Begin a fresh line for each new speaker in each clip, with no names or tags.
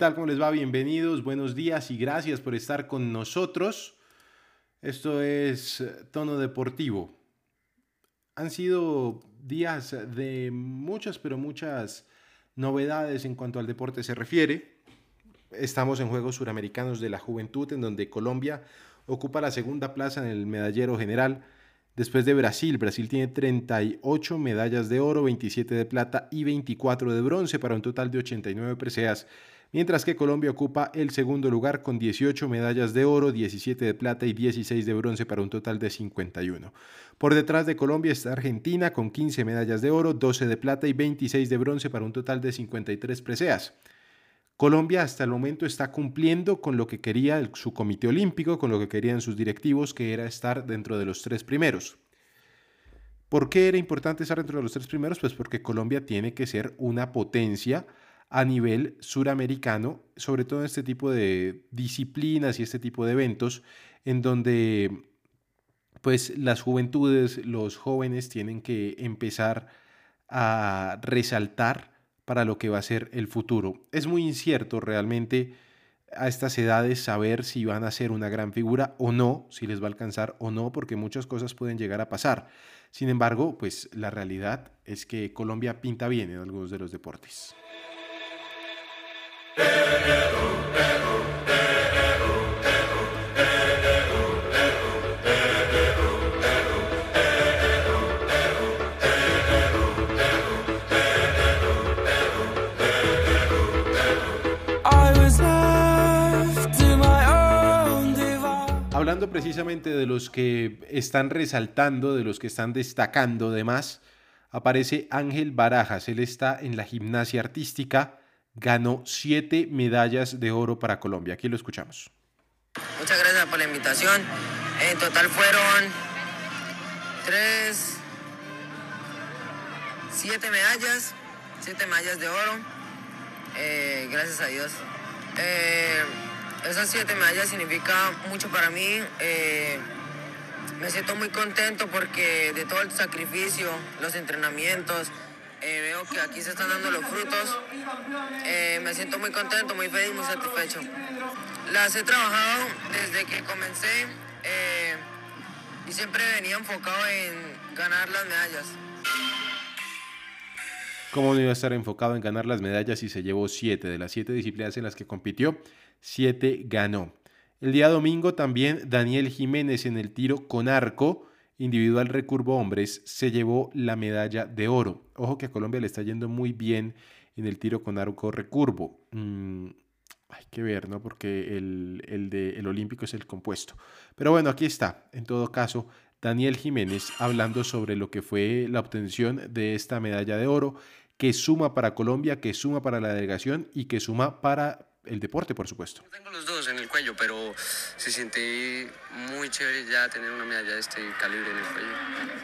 ¿Cómo les va? Bienvenidos, buenos días y gracias por estar con nosotros. Esto es eh, Tono Deportivo. Han sido días de muchas, pero muchas novedades en cuanto al deporte se refiere. Estamos en Juegos Suramericanos de la Juventud, en donde Colombia ocupa la segunda plaza en el medallero general. Después de Brasil, Brasil tiene 38 medallas de oro, 27 de plata y 24 de bronce para un total de 89 preseas, mientras que Colombia ocupa el segundo lugar con 18 medallas de oro, 17 de plata y 16 de bronce para un total de 51. Por detrás de Colombia está Argentina con 15 medallas de oro, 12 de plata y 26 de bronce para un total de 53 preseas. Colombia hasta el momento está cumpliendo con lo que quería su comité olímpico, con lo que querían sus directivos, que era estar dentro de los tres primeros. ¿Por qué era importante estar dentro de los tres primeros? Pues porque Colombia tiene que ser una potencia a nivel suramericano, sobre todo en este tipo de disciplinas y este tipo de eventos, en donde pues las juventudes, los jóvenes tienen que empezar a resaltar para lo que va a ser el futuro. Es muy incierto realmente a estas edades saber si van a ser una gran figura o no, si les va a alcanzar o no, porque muchas cosas pueden llegar a pasar. Sin embargo, pues la realidad es que Colombia pinta bien en algunos de los deportes. Hablando precisamente de los que están resaltando, de los que están destacando demás, aparece Ángel Barajas. Él está en la gimnasia artística, ganó siete medallas de oro para Colombia. Aquí lo escuchamos.
Muchas gracias por la invitación. En total fueron tres, siete medallas, siete medallas de oro. Eh, gracias a Dios. Eh, esas siete medallas significan mucho para mí. Eh, me siento muy contento porque de todo el sacrificio, los entrenamientos, eh, veo que aquí se están dando los frutos. Eh, me siento muy contento, muy feliz, muy satisfecho. Las he trabajado desde que comencé eh, y siempre venía enfocado en ganar las medallas.
¿Cómo no a estar enfocado en ganar las medallas y se llevó siete? De las siete disciplinas en las que compitió, siete ganó. El día domingo también Daniel Jiménez en el tiro con arco individual recurvo hombres se llevó la medalla de oro. Ojo que a Colombia le está yendo muy bien en el tiro con arco recurvo. Mm, hay que ver, ¿no? Porque el, el de el olímpico es el compuesto. Pero bueno, aquí está. En todo caso, Daniel Jiménez hablando sobre lo que fue la obtención de esta medalla de oro, que suma para Colombia, que suma para la delegación y que suma para el deporte, por supuesto.
Tengo los dos en el cuello, pero se siente muy chévere ya tener una medalla de este calibre en el cuello.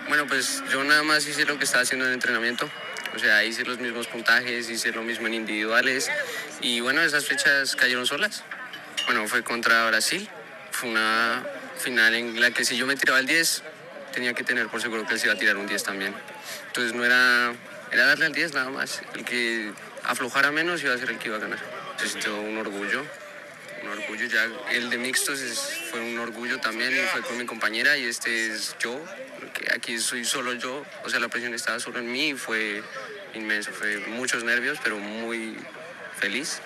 Bueno, pues yo nada más hice lo que estaba haciendo en el entrenamiento. O sea, hice los mismos puntajes, hice lo mismo en individuales. Y bueno, esas fechas cayeron solas. Bueno, fue contra Brasil. Fue una final en la que si yo me tiraba el 10, tenía que tener por seguro que él se iba a tirar un 10 también. Entonces no era, era darle al 10 nada más. El que aflojara menos iba a ser el que iba a ganar. Se sintió un orgullo, un orgullo ya. El de mixtos fue un orgullo también, fue con mi compañera y este es yo, que aquí soy solo yo, o sea, la presión estaba solo en mí y fue inmenso, fue muchos nervios, pero muy feliz.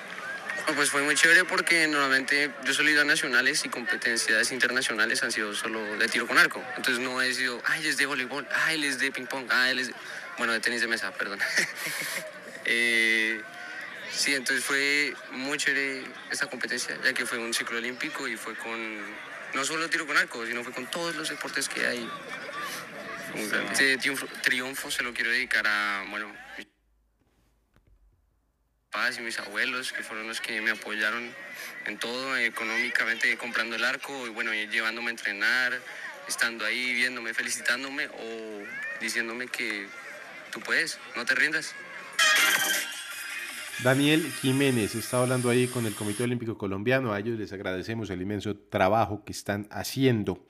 Pues fue muy chévere porque normalmente yo solo he ido a nacionales y competencias internacionales han sido solo de tiro con arco. Entonces no he sido, ay, él es de voleibol, ay, él es de ping pong, ay, él es de... Bueno, de tenis de mesa, perdón. Eh, Sí, entonces fue muy chévere esta competencia, ya que fue un ciclo olímpico y fue con, no solo tiro con arco, sino fue con todos los deportes que hay. Este triunfo, triunfo se lo quiero dedicar a, bueno, mis papás y mis abuelos, que fueron los que me apoyaron en todo, económicamente comprando el arco y bueno, llevándome a entrenar, estando ahí, viéndome, felicitándome o diciéndome que tú puedes, no te rindas.
Daniel Jiménez está hablando ahí con el Comité Olímpico Colombiano. A ellos les agradecemos el inmenso trabajo que están haciendo.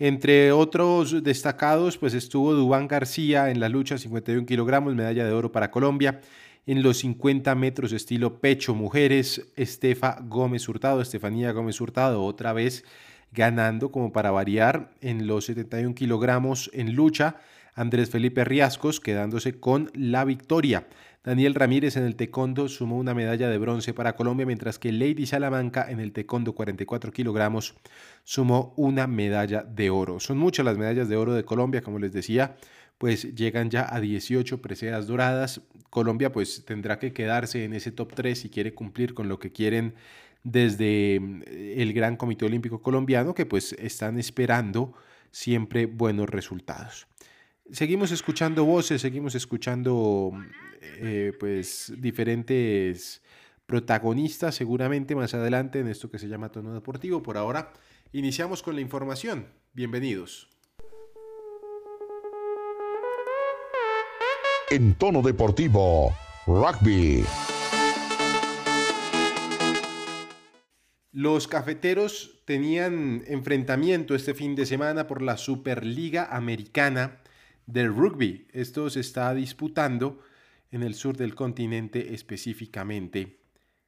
Entre otros destacados, pues estuvo Dubán García en la lucha 51 kilogramos, medalla de oro para Colombia. En los 50 metros estilo pecho mujeres, Estefa Gómez Hurtado, Estefanía Gómez Hurtado, otra vez ganando como para variar en los 71 kilogramos en lucha. Andrés Felipe Riascos quedándose con la victoria. Daniel Ramírez en el taekwondo sumó una medalla de bronce para Colombia, mientras que Lady Salamanca en el taekwondo 44 kilogramos sumó una medalla de oro. Son muchas las medallas de oro de Colombia, como les decía, pues llegan ya a 18 preseas doradas. Colombia pues tendrá que quedarse en ese top 3 si quiere cumplir con lo que quieren desde mm, el Gran Comité Olímpico Colombiano, que pues están esperando siempre buenos resultados. Seguimos escuchando voces, seguimos escuchando eh, pues diferentes protagonistas seguramente más adelante en esto que se llama tono deportivo. Por ahora iniciamos con la información. Bienvenidos.
En tono deportivo, rugby.
Los cafeteros tenían enfrentamiento este fin de semana por la Superliga Americana del Rugby. Esto se está disputando en el sur del continente, específicamente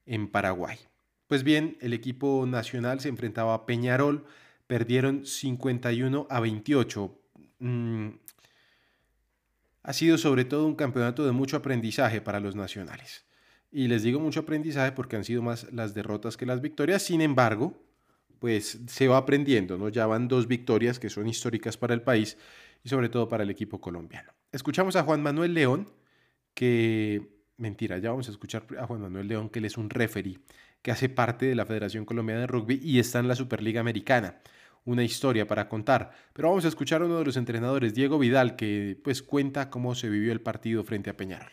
en Paraguay. Pues bien, el equipo nacional se enfrentaba a Peñarol, perdieron 51 a 28. Mm, ha sido sobre todo un campeonato de mucho aprendizaje para los nacionales. Y les digo mucho aprendizaje porque han sido más las derrotas que las victorias. Sin embargo, pues se va aprendiendo, ¿no? Ya van dos victorias que son históricas para el país y sobre todo para el equipo colombiano. Escuchamos a Juan Manuel León, que, mentira, ya vamos a escuchar a Juan Manuel León, que él es un referee, que hace parte de la Federación Colombiana de Rugby y está en la Superliga Americana. Una historia para contar. Pero vamos a escuchar a uno de los entrenadores, Diego Vidal, que pues cuenta cómo se vivió el partido frente a Peñarol.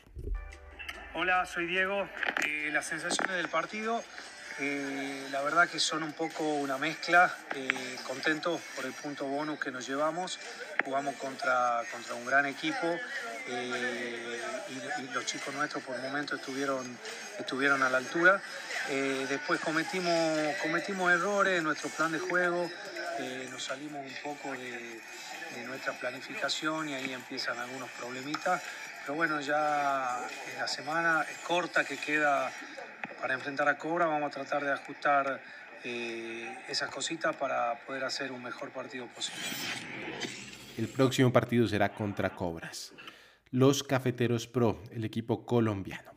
Hola, soy Diego. Eh, las sensaciones del partido, eh, la verdad que son un poco una mezcla. Eh, contentos por el punto bonus que nos llevamos. Jugamos contra, contra un gran equipo eh, y, los chicos nuestros por el momento estuvieron, estuvieron a la altura. Eh, después cometimos, cometimos errores en nuestro plan de juego. nos salimos un poco de, de nuestra planificación y ahí empiezan algunos problemitas. Pero bueno, ya en la semana corta que queda para enfrentar a Cobra, vamos a tratar de ajustar eh, esas cositas para poder hacer un mejor partido posible.
El próximo partido será contra Cobras. Los Cafeteros Pro, el equipo colombiano.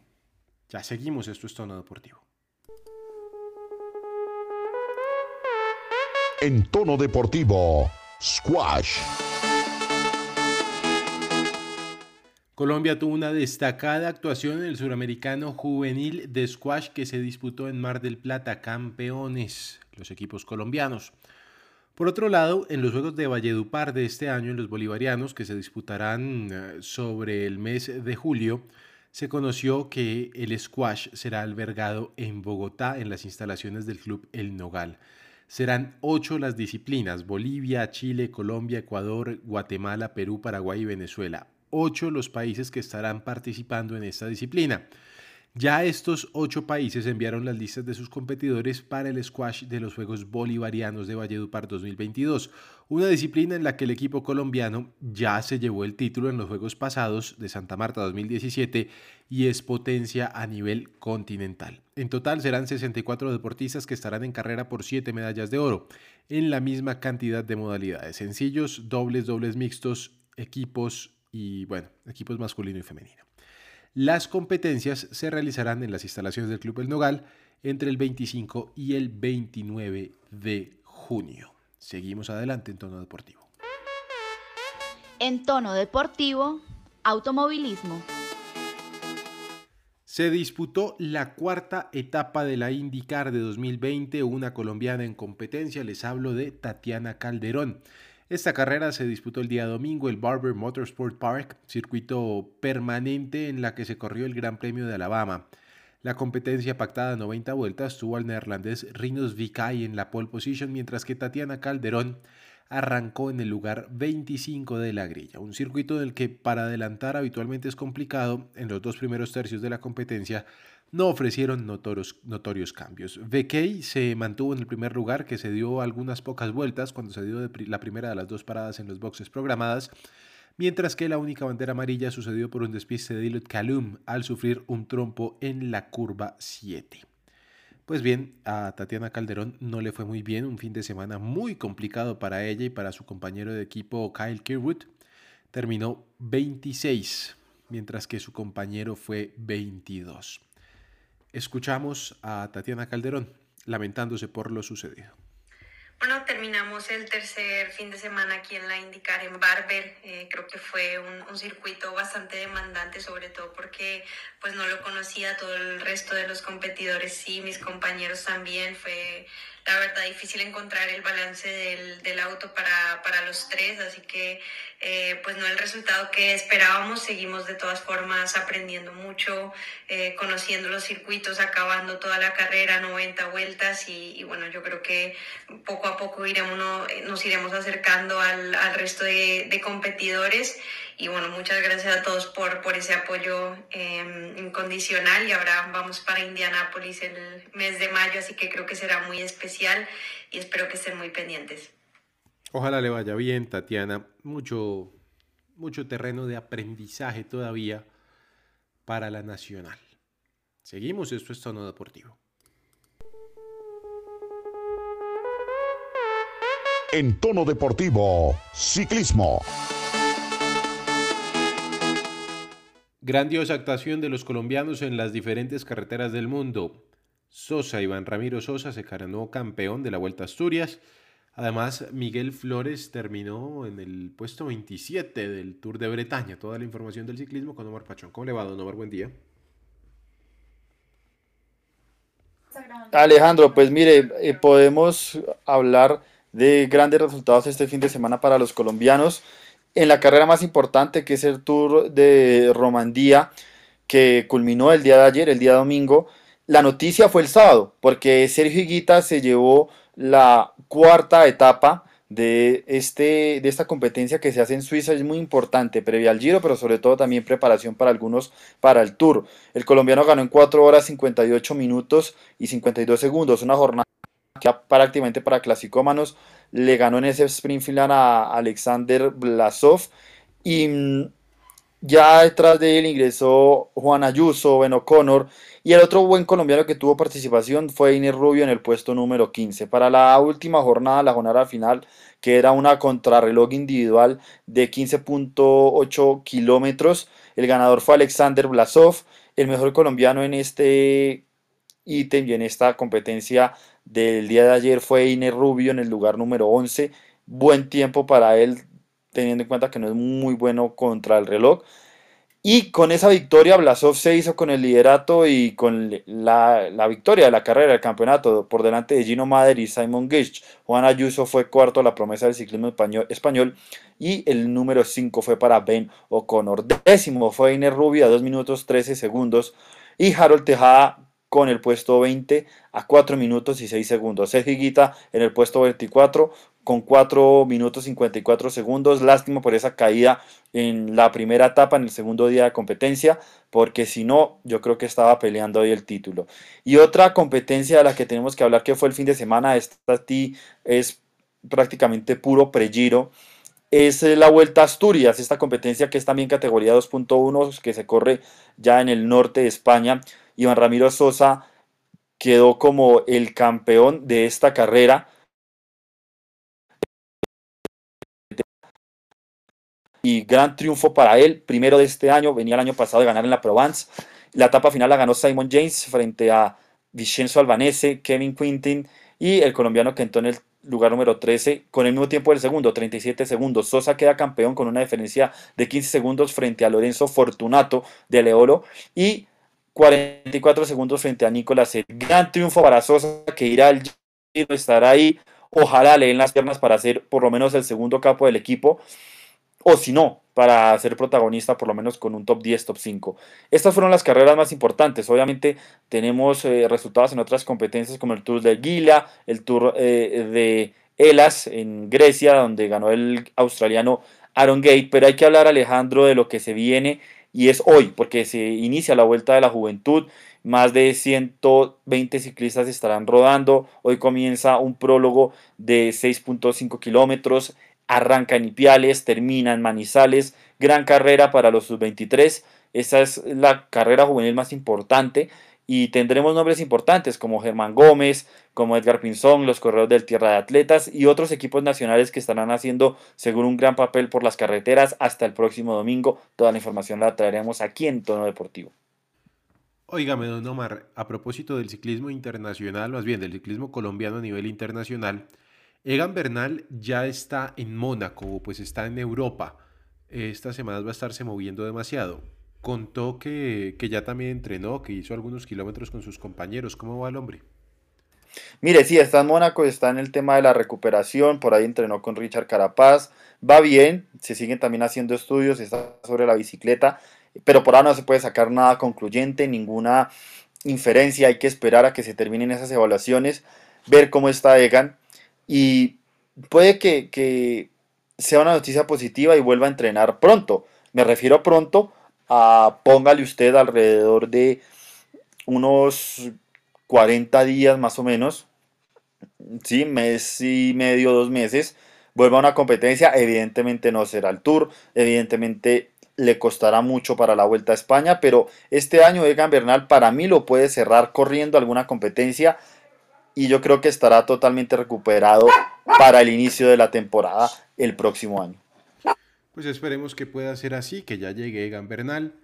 Ya seguimos, esto es Tono Deportivo.
En tono deportivo, squash.
Colombia tuvo una destacada actuación en el suramericano juvenil de squash que se disputó en Mar del Plata, campeones, los equipos colombianos. Por otro lado, en los Juegos de Valledupar de este año, en los bolivarianos, que se disputarán eh, sobre el mes de julio, se conoció que el squash será albergado en Bogotá, en las instalaciones del club El Nogal. Serán ocho las disciplinas, Bolivia, Chile, Colombia, Ecuador, Guatemala, Perú, Paraguay y Venezuela. Ocho los países que estarán participando en esta disciplina. Ya estos ocho países enviaron las listas de sus competidores para el squash de los Juegos Bolivarianos de Valledupar 2022, una disciplina en la que el equipo colombiano ya se llevó el título en los Juegos pasados de Santa Marta 2017 y es potencia a nivel continental. En total serán 64 deportistas que estarán en carrera por 7 medallas de oro, en la misma cantidad de modalidades, sencillos, dobles, dobles mixtos, equipos y bueno, equipos masculino y femenino. Las competencias se realizarán en las instalaciones del Club El Nogal entre el 25 y el 29 de junio. Seguimos adelante en tono deportivo.
En tono deportivo, automovilismo.
Se disputó la cuarta etapa de la IndyCar de 2020, una colombiana en competencia, les hablo de Tatiana Calderón. Esta carrera se disputó el día domingo el Barber Motorsport Park, circuito permanente en la que se corrió el Gran Premio de Alabama. La competencia pactada a 90 vueltas tuvo al neerlandés Rinos Vikai en la pole position, mientras que Tatiana Calderón arrancó en el lugar 25 de la grilla, un circuito del que para adelantar habitualmente es complicado, en los dos primeros tercios de la competencia no ofrecieron notorios, cambios. VK se mantuvo en el primer lugar, que se dio algunas pocas vueltas cuando se dio la primera de las dos paradas en los boxes programadas, mientras que la única bandera amarilla sucedió por un despiste de Dillet Calum al sufrir un trompo en la curva 7. Pues bien, a Tatiana Calderón no le fue muy bien, un fin de semana muy complicado para ella y para su compañero de equipo Kyle Kirwood. Terminó 26, mientras que su compañero fue 22. Escuchamos a Tatiana Calderón lamentándose por lo sucedido.
Bueno, terminamos el tercer fin de semana aquí en la IndyCar en Barber. Eh, creo que fue un, un, circuito bastante demandante, sobre todo porque pues no lo conocía todo el resto de los competidores, sí, mis compañeros también. Fue la verdad difícil encontrar el balance del, del auto para, para, los tres, así que eh, pues no el resultado que esperábamos, seguimos de todas formas aprendiendo mucho, eh, conociendo los circuitos, acabando toda la carrera, 90 vueltas y, y bueno, yo creo que poco a poco iremos, nos iremos acercando al, al resto de, de competidores y bueno, muchas gracias a todos por, por ese apoyo eh, incondicional y ahora vamos para Indianápolis el mes de mayo, así que creo que será muy especial y espero que estén muy pendientes.
Ojalá le vaya bien, Tatiana. Mucho, mucho terreno de aprendizaje todavía para la nacional. Seguimos, esto es Tono Deportivo.
En tono deportivo, ciclismo.
Grandiosa actuación de los colombianos en las diferentes carreteras del mundo. Sosa, Iván Ramiro Sosa, se coronó campeón de la Vuelta a Asturias. Además, Miguel Flores terminó en el puesto 27 del Tour de Bretaña. Toda la información del ciclismo con Omar Pachón. ¿Cómo le va, don Omar? Buen día.
Alejandro, pues mire, eh, podemos hablar de grandes resultados este fin de semana para los colombianos en la carrera más importante que es el Tour de Romandía que culminó el día de ayer, el día domingo. La noticia fue el sábado porque Sergio Higuita se llevó la cuarta etapa de, este, de esta competencia que se hace en Suiza es muy importante, previa al Giro, pero sobre todo también preparación para algunos para el Tour. El colombiano ganó en 4 horas 58 minutos y 52 segundos, una jornada ya prácticamente para clasicómanos, le ganó en ese sprint final a Alexander Blasov y mm, ya detrás de él ingresó Juan Ayuso, Ben O'Connor y el otro buen colombiano que tuvo participación fue Inés Rubio en el puesto número 15. Para la última jornada, la jornada final, que era una contrarreloj individual de 15.8 kilómetros, el ganador fue Alexander Blasov, el mejor colombiano en este ítem y en esta competencia del día de ayer fue Ine Rubio en el lugar número 11. Buen tiempo para él, teniendo en cuenta que no es muy bueno contra el reloj. Y con esa victoria, Blasov se hizo con el liderato y con la, la victoria de la carrera del campeonato por delante de Gino Mader y Simon Gage. Juan Ayuso fue cuarto, la promesa del ciclismo español, y el número 5 fue para Ben O'Connor. Décimo fue Ine Rubio a 2 minutos 13 segundos y Harold Tejada con el puesto 20 a 4 minutos y 6 segundos. Sergio Higuita en el puesto 24 con 4 minutos 54 segundos. Lástima por esa caída en la primera etapa, en el segundo día de competencia, porque si no, yo creo que estaba peleando ahí el título. Y otra competencia de la que tenemos que hablar que fue el fin de semana, esta es prácticamente puro pregiro es la Vuelta a Asturias, esta competencia que es también categoría 2.1, que se corre ya en el norte de España. Iván Ramiro Sosa quedó como el campeón de esta carrera. Y gran triunfo para él, primero de este año, venía el año pasado de ganar en la Provence. La etapa final la ganó Simon James frente a Vincenzo Albanese, Kevin Quintin y el colombiano que entró en el lugar número 13 con el mismo tiempo del segundo, 37 segundos. Sosa queda campeón con una diferencia de 15 segundos frente a Lorenzo Fortunato de Leolo y 44 segundos frente a Nicolás. Gran triunfo para Sosa que irá al Giro, estará ahí. Ojalá le den las piernas para ser por lo menos el segundo capo del equipo. O si no, para ser protagonista por lo menos con un top 10, top 5. Estas fueron las carreras más importantes. Obviamente tenemos eh, resultados en otras competencias como el Tour de Gila, el Tour eh, de Elas en Grecia, donde ganó el australiano Aaron Gate. Pero hay que hablar, Alejandro, de lo que se viene y es hoy, porque se inicia la Vuelta de la Juventud. Más de 120 ciclistas estarán rodando. Hoy comienza un prólogo de 6.5 kilómetros. Arranca en Ipiales, termina en Manizales. Gran carrera para los sub-23. Esa es la carrera juvenil más importante. Y tendremos nombres importantes como Germán Gómez, como Edgar Pinzón, los corredores del Tierra de Atletas y otros equipos nacionales que estarán haciendo seguro un gran papel por las carreteras hasta el próximo domingo. Toda la información la traeremos aquí en Tono Deportivo.
Óigame, don Omar, a propósito del ciclismo internacional, más bien del ciclismo colombiano a nivel internacional, Egan Bernal ya está en Mónaco, pues está en Europa. Estas semanas va a estarse moviendo demasiado. Contó que, que ya también entrenó, que hizo algunos kilómetros con sus compañeros. ¿Cómo va el hombre?
Mire, sí, está en Mónaco, está en el tema de la recuperación, por ahí entrenó con Richard Carapaz, va bien, se siguen también haciendo estudios, está sobre la bicicleta, pero por ahora no se puede sacar nada concluyente, ninguna inferencia, hay que esperar a que se terminen esas evaluaciones, ver cómo está Egan y puede que, que sea una noticia positiva y vuelva a entrenar pronto. Me refiero pronto póngale usted alrededor de unos 40 días más o menos, sí, mes y medio, dos meses, vuelva a una competencia, evidentemente no será el Tour, evidentemente le costará mucho para la Vuelta a España, pero este año Egan Bernal para mí lo puede cerrar corriendo alguna competencia y yo creo que estará totalmente recuperado para el inicio de la temporada el próximo año.
Pues esperemos que pueda ser así, que ya llegue Egan Bernal.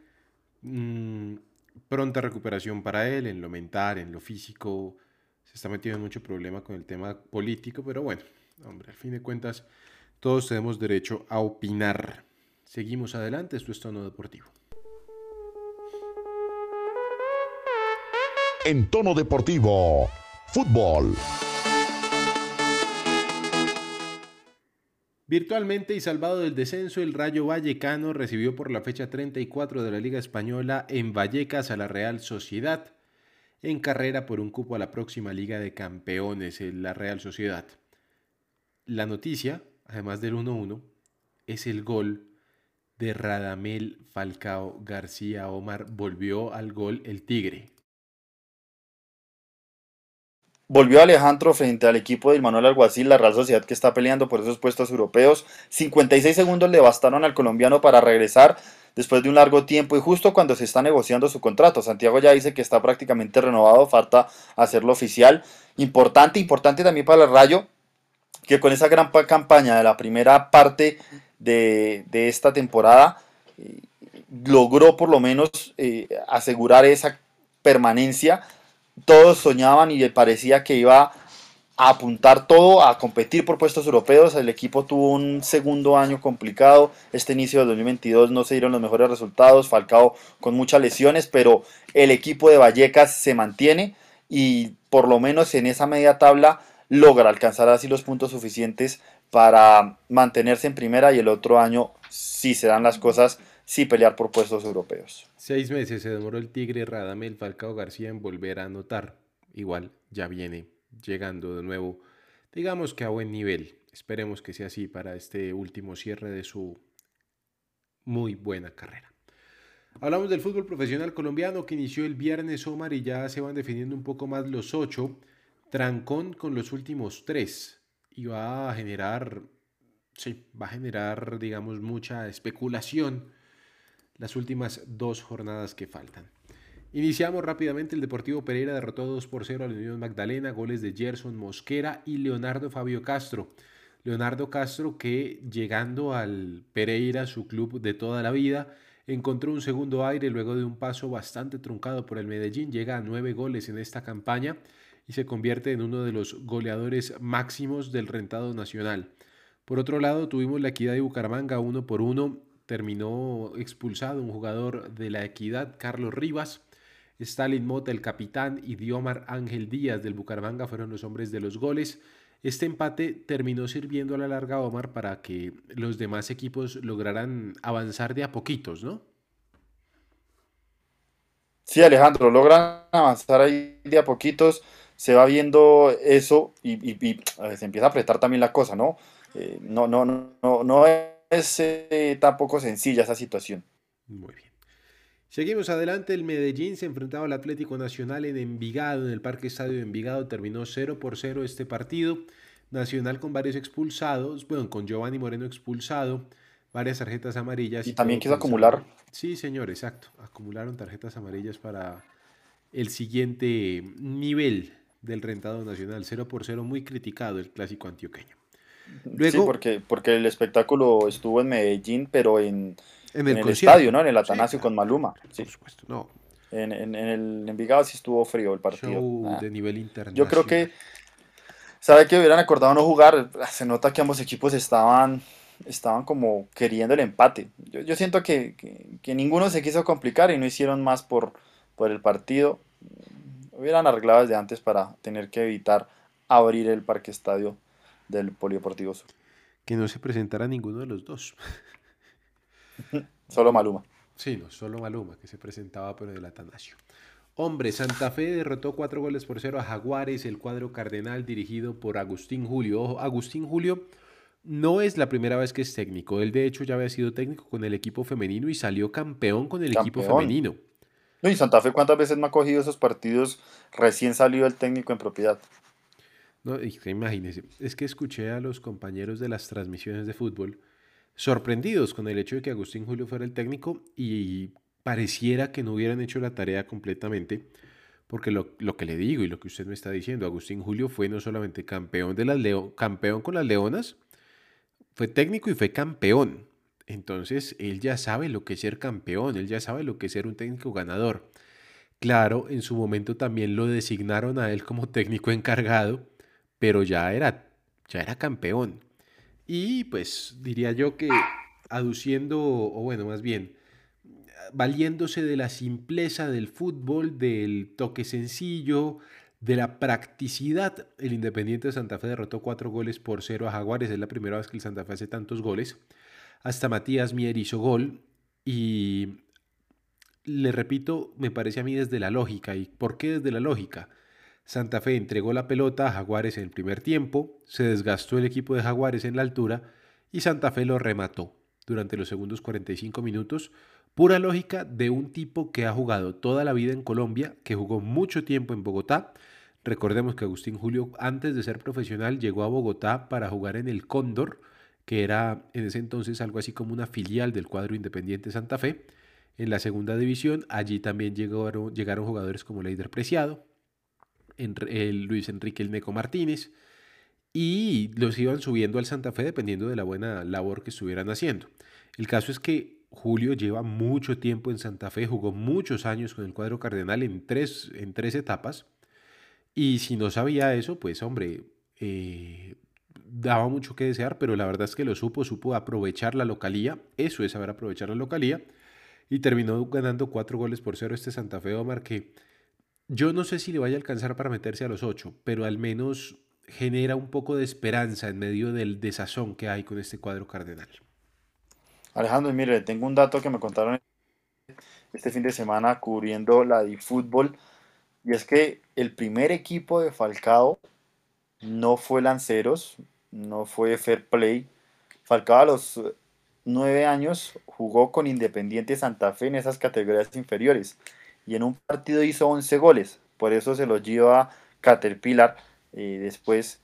Mm, pronta recuperación para él en lo mental, en lo físico. Se está metiendo en mucho problema con el tema político, pero bueno, hombre, al fin de cuentas, todos tenemos derecho a opinar. Seguimos adelante, esto es tono deportivo.
En tono deportivo, fútbol.
Virtualmente y salvado del descenso, el Rayo Vallecano recibió por la fecha 34 de la Liga Española en Vallecas a la Real Sociedad, en carrera por un cupo a la próxima Liga de Campeones en la Real Sociedad. La noticia, además del 1-1, es el gol de Radamel Falcao García Omar. Volvió al gol el Tigre.
Volvió Alejandro frente al equipo de Manuel Alguacil, la Real Sociedad que está peleando por esos puestos europeos. 56 segundos le bastaron al colombiano para regresar después de un largo tiempo y justo cuando se está negociando su contrato. Santiago ya dice que está prácticamente renovado, falta hacerlo oficial. Importante, importante también para el Rayo, que con esa gran campaña de la primera parte de, esta temporada eh, logró por lo menos eh, asegurar esa permanencia todos soñaban y le parecía que iba a apuntar todo a competir por puestos europeos. El equipo tuvo un segundo año complicado. Este inicio del 2022 no se dieron los mejores resultados. Falcao con muchas lesiones, pero el equipo de Vallecas se mantiene y por lo menos en esa media tabla logra alcanzar así los puntos suficientes para mantenerse en primera y el otro año, si se dan las cosas, sí pelear por puestos europeos.
Seis meses se demoró el Tigre Radamel Falcao García en volver a anotar. Igual ya viene llegando de nuevo, digamos que a buen nivel. Esperemos que sea así para este último cierre de su muy buena carrera. Hablamos del fútbol profesional colombiano que inició el viernes Omar y ya se van definiendo un poco más los ocho. Trancón con los últimos tres y va a generar, sí, va a generar, digamos, mucha especulación las últimas dos jornadas que faltan. Iniciamos rápidamente. El Deportivo Pereira derrotó 2 por 0 a la Unión Magdalena. Goles de Gerson Mosquera y Leonardo Fabio Castro. Leonardo Castro que llegando al Pereira, su club de toda la vida, encontró un segundo aire luego de un paso bastante truncado por el Medellín. Llega a nueve goles en esta campaña y se convierte en uno de los goleadores máximos del rentado nacional. Por otro lado, tuvimos la equidad de Bucaramanga uno por uno terminó expulsado un jugador de la Equidad, Carlos Rivas. Stalin Mota, el capitán, y Diomar Ángel Díaz del Bucaramanga fueron los hombres de los goles. Este empate terminó sirviendo a la larga, Omar, para que los demás equipos lograran avanzar de a poquitos, ¿no?
Sí, Alejandro, logran avanzar ahí de a poquitos, se va viendo eso y, eh, se empieza a apretar también la cosa, ¿no? Eh, no, no, no, no, no es eh, tampoco sencilla esa situación.
Muy bien. Seguimos adelante, el Medellín se enfrentaba al Atlético Nacional en Envigado, en el Parque Estadio de Envigado, terminó 0 por 0 este partido. Nacional con varios expulsados, bueno, con Giovanni Moreno expulsado, varias tarjetas amarillas.
Y también quiso acumular.
Sí, señor, exacto. Acumularon tarjetas amarillas para el siguiente nivel del rentado nacional. 0 por 0, muy criticado el clásico antioqueño.
Sí,
Luego,
porque, porque el espectáculo estuvo en Medellín, pero en,
en
en
el,
el
concierto.
estadio, ¿no? En el
Sí,
Atanasio con Maluma. Sí.
Por supuesto, no.
En, en, en el Envigado sí estuvo frío el partido.
Show
Ah.
de nivel internacional.
Yo creo que, ¿sabe que hubieran acordado no jugar? Se nota que ambos equipos estaban, estaban como queriendo el empate. Yo, yo siento que, que- que ninguno se quiso complicar y no hicieron más por, por el partido. Hubieran arreglado desde antes para tener que evitar abrir el parque estadio del Polideportivo Sur.
que no se presentara ninguno de los dos.
Solo Maluma.
Sí, no, solo Maluma, que se presentaba, pero del Atanasio. Hombre, Santa Fe derrotó cuatro goles por cero a Jaguares, el cuadro cardenal dirigido por Agustín Julio. Ojo, Agustín Julio no es la primera vez que es técnico. Él, de hecho, ya había sido técnico con el equipo femenino y salió campeón con el equipo femenino.
No, y Santa Fe, ¿cuántas veces me ha cogido esos partidos recién salido el técnico en propiedad?
No, imagínese, es que escuché a los compañeros de las transmisiones de fútbol sorprendidos con el hecho de que Agustín Julio fuera el técnico y pareciera que no hubieran hecho la tarea completamente, porque lo, lo que le digo y lo que usted me está diciendo, Agustín Julio fue no solamente campeón, de las Leo- campeón con las Leonas, fue técnico y fue campeón. Entonces, él ya sabe lo que es ser campeón, él ya sabe lo que es ser un técnico ganador. Claro, en su momento también lo designaron a él como técnico encargado, pero ya era, ya era campeón. Y pues diría yo que aduciendo, o bueno, más bien, valiéndose de la simpleza del fútbol, del toque sencillo, de la practicidad, el Independiente de Santa Fe derrotó cuatro goles por cero a Jaguares. Es la primera vez que el Santa Fe hace tantos goles. Hasta Matías Mier hizo gol. Y le repito, me parece a mí desde la lógica. ¿Y por qué desde la lógica? Santa Fe entregó la pelota a Jaguares en el primer tiempo, se desgastó el equipo de Jaguares en la altura y Santa Fe lo remató durante los segundos 45 minutos. Pura lógica de un tipo que ha jugado toda la vida en Colombia, que jugó mucho tiempo en Bogotá. Recordemos que Agustín Julio, antes de ser profesional, llegó a Bogotá para jugar en el Cóndor, que era en ese entonces algo así como una filial del cuadro Independiente Santa Fe. En la segunda división, allí también llegaron, llegaron jugadores como Leider Preciado, el Luis Enrique El Neco Martínez, y los iban subiendo al Santa Fe dependiendo de la buena labor que estuvieran haciendo. El caso es que Julio lleva mucho tiempo en Santa Fe, jugó muchos años con el cuadro cardenal en tres, en tres etapas, y si no sabía eso, pues hombre, eh, daba mucho que desear, pero la verdad es que lo supo, supo aprovechar la localía, eso es saber aprovechar la localía, y terminó ganando cuatro goles por cero este Santa Fe Omar que yo no sé si le vaya a alcanzar para meterse a los ocho, pero al menos genera un poco de esperanza en medio del desazón que hay con este cuadro cardenal.
Alejandro, mire, tengo un dato que me contaron este fin de semana cubriendo la de fútbol, y es que el primer equipo de Falcao no fue Lanceros, no fue Fair Play. Falcao a los eh, nueve años jugó con Independiente Santa Fe en esas categorías inferiores, y en un partido hizo 11 goles, por eso se lo lleva Caterpillar eh, después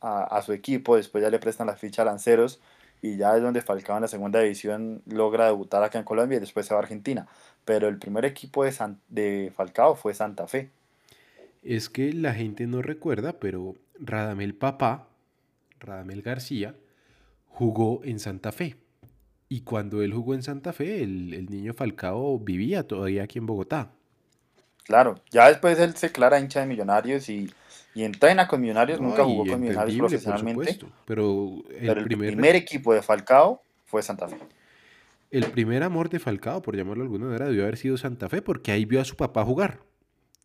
a su equipo, después ya le prestan la ficha a Lanceros y ya es donde Falcao en la segunda división logra debutar acá en Colombia y después se va a Argentina. Pero el primer equipo de, San- de Falcao fue Santa Fe.
Es que la gente no recuerda, pero Radamel Papá, Radamel García, jugó en Santa Fe. Y cuando él jugó en Santa Fe, el, el niño Falcao vivía todavía aquí en Bogotá.
Claro, ya después él se declara hincha de Millonarios y, y entrena con Millonarios,
No,
nunca jugó con Millonarios profesionalmente,
supuesto, pero el
pero el
primer,
primer equipo de Falcao fue Santa Fe.
el primer amor de Falcao, por llamarlo de alguna manera, debió haber sido Santa Fe, porque ahí vio a su papá jugar.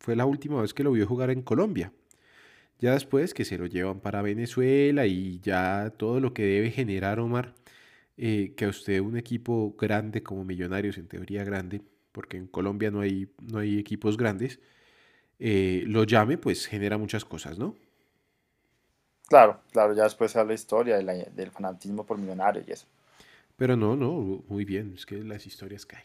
Fue la última vez que lo vio jugar en Colombia. Ya después que se lo llevan para Venezuela y ya todo lo que debe generar Omar, eh, que a usted un equipo grande como Millonarios, en teoría grande, porque en Colombia no hay, no hay equipos grandes, eh, lo llame, pues genera muchas cosas, ¿no?
Claro, claro, ya después sale la historia de la- del fanatismo por millonarios y eso.
Pero no, no, muy bien, es que las historias hay.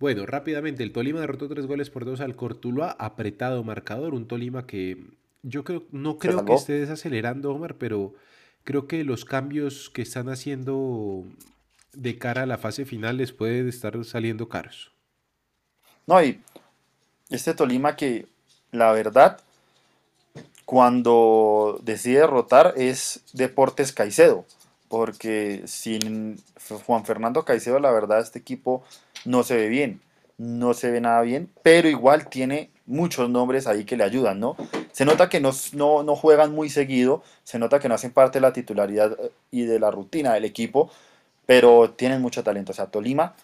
Bueno, rápidamente, el Tolima derrotó tres goles por dos al Cortuluá, apretado marcador, un Tolima que yo creo, no creo que esté desacelerando, Omar, pero creo que los cambios que están haciendo de cara a la fase final les pueden estar saliendo caros.
No, y este Tolima que la verdad, cuando decide derrotar es Deportes Caicedo, porque sin Juan Fernando Caicedo, la verdad, este equipo no se ve bien, no se ve nada bien, pero igual tiene muchos nombres ahí que le ayudan, ¿no? Se nota que no, no, no juegan muy seguido, se nota que no hacen parte de la titularidad eh, y de la rutina del equipo, pero tienen mucho talento. O sea, Tolima,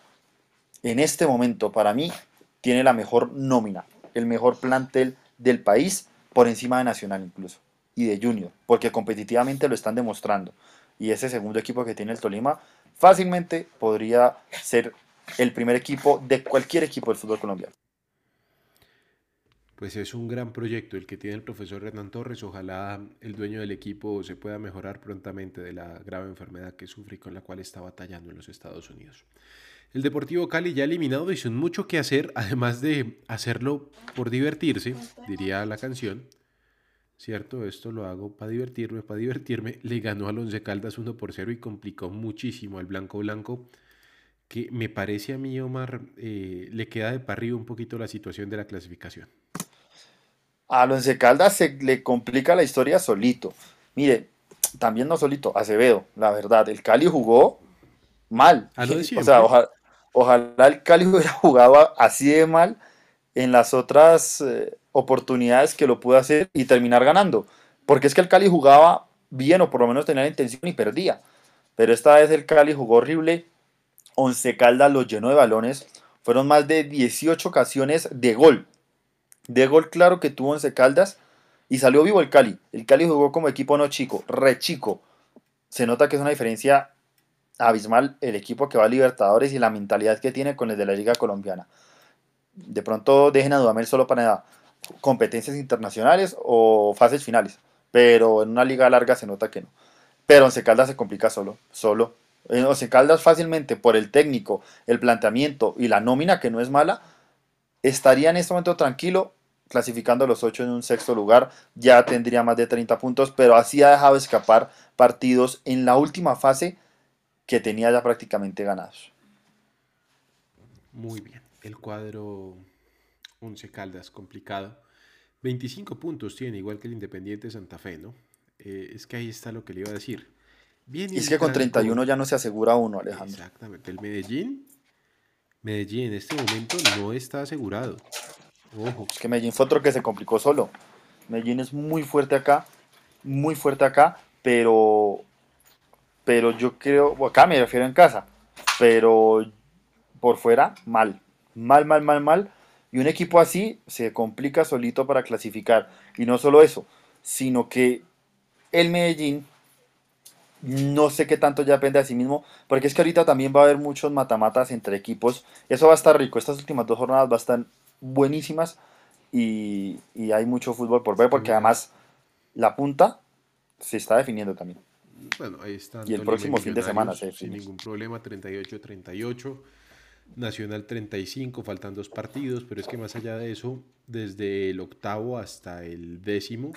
en este momento, para mí, tiene la mejor nómina, el mejor plantel del país, por encima de Nacional incluso, y de Junior, porque competitivamente lo están demostrando. Y ese segundo equipo que tiene el Tolima fácilmente podría ser el primer equipo de cualquier equipo del fútbol colombiano.
Pues es un gran proyecto el que tiene el profesor Hernán Torres. Ojalá el dueño del equipo se pueda mejorar prontamente de la grave enfermedad que sufre y con la cual está batallando en los Estados Unidos. El Deportivo Cali ya eliminado y sin mucho que hacer, además de hacerlo por divertirse, diría la canción. Cierto, esto lo hago para divertirme, para divertirme. Le ganó al Once Caldas 1 por 0 y complicó muchísimo al Blanco Blanco, que me parece a mí, Omar, eh, le queda de arriba un poquito la situación de la clasificación.
A Once Caldas se le complica la historia solito. Mire, también no solito, Acevedo, la verdad. El Cali jugó mal.
A lo de
O sea, oja- ojalá el Cali hubiera jugado así de mal en las otras eh, oportunidades que lo pudo hacer y terminar ganando. Porque es que el Cali jugaba bien o por lo menos tenía la intención y perdía. Pero esta vez el Cali jugó horrible. Once Caldas lo llenó de balones. Fueron más de 18 ocasiones de gol. De gol claro que tuvo Once Caldas y salió vivo el Cali. El Cali jugó como equipo no chico, re chico. Se nota que es una diferencia abismal el equipo que va a Libertadores y la mentalidad que tiene con el de la Liga Colombiana. De pronto dejen a Dudamel solo para competencias internacionales o fases finales, pero en una liga larga se nota que no. Pero Once Caldas se complica solo, solo. En Once Caldas fácilmente por el técnico, el planteamiento y la nómina que no es mala, estaría en este momento tranquilo clasificando los 8 en un sexto lugar, ya tendría más de 30 puntos, pero así ha dejado escapar partidos en la última fase que tenía ya prácticamente ganados.
Muy bien. El cuadro 11 Caldas, complicado. 25 puntos tiene, igual que el Independiente Santa Fe, ¿no? Eh, es que ahí está lo que le iba a decir. Bien
Y es que con 31 ya no se asegura uno, Alejandro.
Exactamente. El Medellín, Medellín en este momento no está asegurado.
Es que Medellín fue otro que se complicó solo. Medellín es muy fuerte acá, muy fuerte acá, pero, pero yo creo, acá me refiero en casa, pero por fuera, mal, mal, mal, mal, mal. Y un equipo así se complica solito para clasificar. Y no solo eso, sino que el Medellín, no sé qué tanto ya depende de sí mismo, porque es que ahorita también va a haber muchos matamatas entre equipos. Eso va a estar rico. Estas últimas dos jornadas va a estar buenísimas y, y hay mucho fútbol por ver, porque además la punta se está definiendo también.
Bueno, ahí está.
Y el próximo fin de semana se
Sin ningún problema, 38-38. Nacional 35, faltan dos partidos, pero es que más allá de eso, desde el octavo hasta el décimo,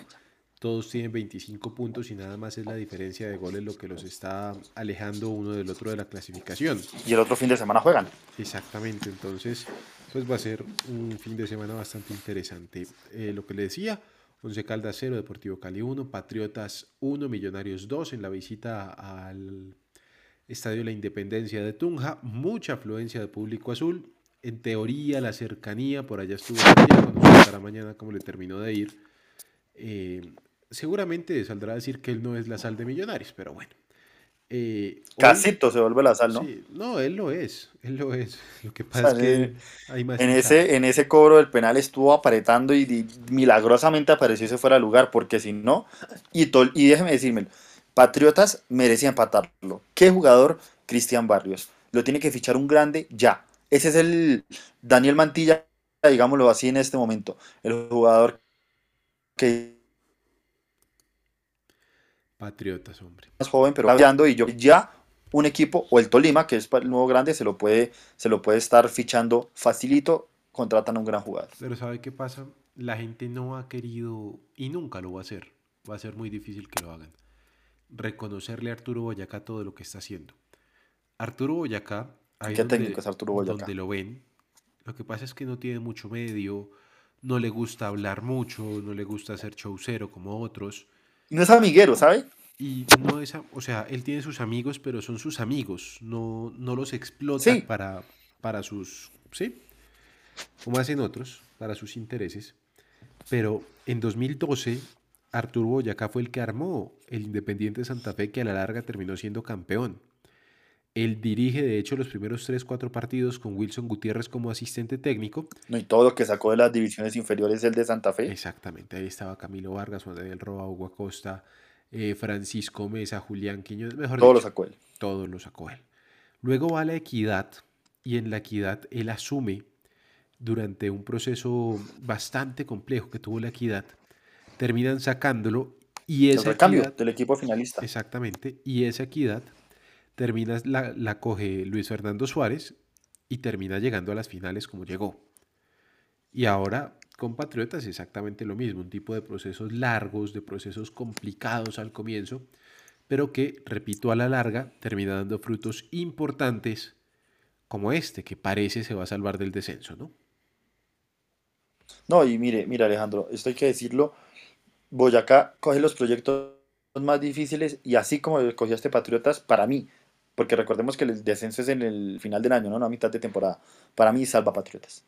todos tienen 25 puntos y nada más es la diferencia de goles lo que los está alejando uno del otro de la clasificación.
Y el otro fin de semana juegan.
Exactamente, entonces pues va a ser un fin de semana bastante interesante. Eh, lo que le decía, Once Caldas 0, Deportivo Cali 1, Patriotas 1, Millonarios 2 en la visita al Estadio La Independencia de Tunja, mucha afluencia de público azul, en teoría la cercanía, por allá estuvo sé para mañana cómo le terminó de ir. Eh, seguramente saldrá a decir que él no es la sal de Millonarios, pero bueno. Eh, hoy-
Casito se vuelve la sal, ¿no?
Sí, no, él lo es, él lo es. Lo que
O
pasa
sea,
es que hay más
En ese, en ese cobro del penal estuvo apretando y, milagrosamente apareció ese fuera de lugar, porque si no, y, tol- y déjeme decirme, Patriotas merecía empatarlo. ¿Qué jugador? Cristian Barrios. Lo tiene que fichar un grande ya. Ese es el Daniel Mantilla, digámoslo así en este momento. El jugador que
Patriotas, hombre.
más joven, pero va brillando y yo ya un equipo o el Tolima, que es el nuevo grande, se lo puede, se lo puede estar fichando facilito, contratan a un gran jugador.
Pero ¿sabe qué pasa? La gente no ha querido y nunca lo va a hacer. Va a ser muy difícil que lo hagan. Reconocerle a Arturo Boyacá todo lo que está haciendo. Arturo Boyacá, ahí
¿Qué
donde-
técnico es Arturo Boyacá?
Donde lo ven. Lo que pasa es que no tiene mucho medio, no le gusta hablar mucho, no le gusta ser showcero como otros.
No es amiguero, ¿sabe?
Y no es, o sea, él tiene sus amigos, pero son sus amigos, no, no los explota
Sí.
para, para sus, ¿sí? Como hacen otros, para sus intereses. Pero en 2012, Arturo Boyacá fue el que armó el Independiente Santa Fe, que a la larga terminó siendo campeón. Él dirige, de hecho, los primeros 3-4 partidos con Wilson Gutiérrez como asistente técnico.
No, y todo lo que sacó de las divisiones inferiores el de Santa Fe.
Exactamente, ahí estaba Camilo Vargas, Juan Daniel Roa, Hugo Acosta, eh, Francisco Mesa, Julián Quiñones, mejor
Todo lo sacó él.
todo lo sacó él. Luego va la equidad y en la equidad él asume durante un proceso bastante complejo que tuvo la equidad, terminan sacándolo y
El
esa
recambio
equidad,
del equipo finalista.
exactamente, y esa equidad termina, la, la coge Luis Fernando Suárez y termina llegando a las finales como llegó. Y ahora con Patriotas exactamente lo mismo, un tipo de procesos largos, de procesos complicados al comienzo, pero que, repito, a la larga termina dando frutos importantes como este, que parece se va a salvar del descenso, ¿no?
No, y mire, mire Alejandro, esto hay que decirlo. Boyacá coge los proyectos más difíciles y así como cogió este Patriotas, para mí, porque recordemos que el descenso es en el final del año, no, no a mitad de temporada. Para mí salva Patriotas.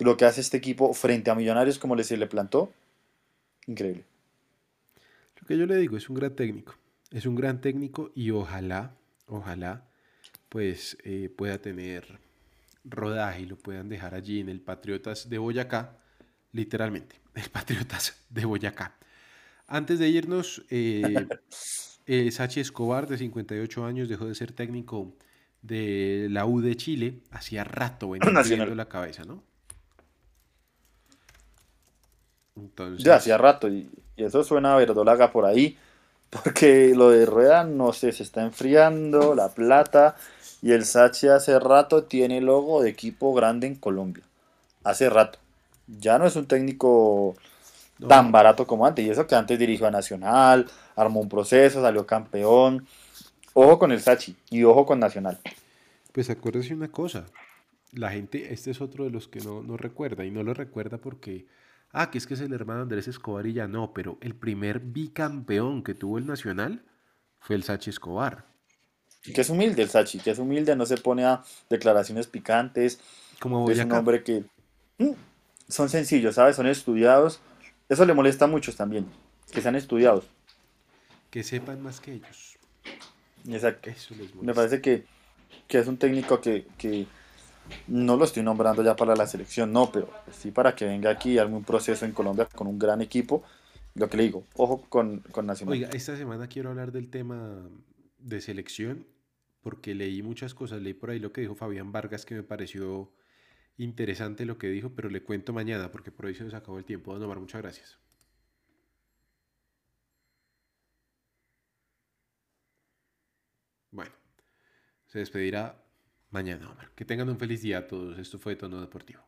Lo que hace este equipo frente a Millonarios como le se le plantó, increíble.
Lo que yo le digo es un gran técnico, es un gran técnico y ojalá, ojalá, pues eh, pueda tener rodaje y lo puedan dejar allí en el Patriotas de Boyacá, literalmente, el Patriotas de Boyacá. Antes de irnos, eh, eh, Sachi Escobar, de 58 años, dejó de ser técnico de la U de Chile. Hacía rato venía la cabeza, ¿no? Entonces,
Ya hacía rato y, y eso suena a verdolaga por ahí, porque lo de Rueda, no sé, se está enfriando, la plata, y el Sachi hace rato tiene logo de equipo grande en Colombia. Hace rato. Ya no es un técnico
no,
tan barato como antes, y eso que antes dirigió a Nacional, armó un proceso, salió campeón. Ojo con el Sachi y ojo con Nacional.
Pues acuérdese una cosa, la gente, este es otro de los que no, no recuerda, y no lo recuerda porque, ah, que es que es el hermano Andrés Escobar y ya no, pero el primer bicampeón que tuvo el Nacional fue el Sachi Escobar.
Y que es humilde el Sachi, que es humilde, no se pone a declaraciones picantes,
Como
es un hombre que mm, son sencillos, ¿sabes? Son estudiados. Eso le molesta a muchos también, que sean estudiados.
Que sepan más que ellos.
Exacto.
Eso les
Me
molesta.
parece que, que es un técnico que, que no lo estoy nombrando ya para la selección, no, pero sí para que venga aquí un proceso en Colombia con un gran equipo. Lo que le digo, ojo con, con Nacional.
Oiga, esta semana quiero hablar del tema de selección porque leí muchas cosas, leí por ahí lo que dijo Fabián Vargas que me pareció interesante lo que dijo, pero le cuento mañana porque por hoy se nos acabó el tiempo. Don Omar, muchas gracias. Bueno, se despedirá mañana, Omar. Que tengan un feliz día a todos. Esto fue Tono Deportivo.